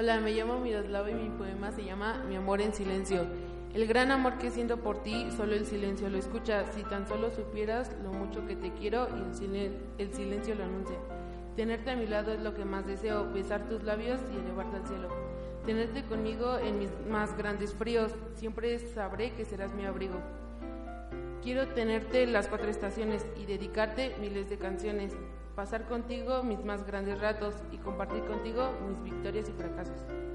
Hola, me llamo Miroslava y mi poema se llama Mi amor en silencio. El gran amor que siento por ti, solo el silencio lo escucha. Si tan solo supieras lo mucho que te quiero y el, silen- el silencio lo anuncia. Tenerte a mi lado es lo que más deseo, besar tus labios y elevarte al cielo. Tenerte conmigo en mis más grandes fríos, siempre sabré que serás mi abrigo. Quiero tenerte las cuatro estaciones y dedicarte miles de canciones, pasar contigo mis más grandes ratos y compartir contigo mis victorias y fracasos.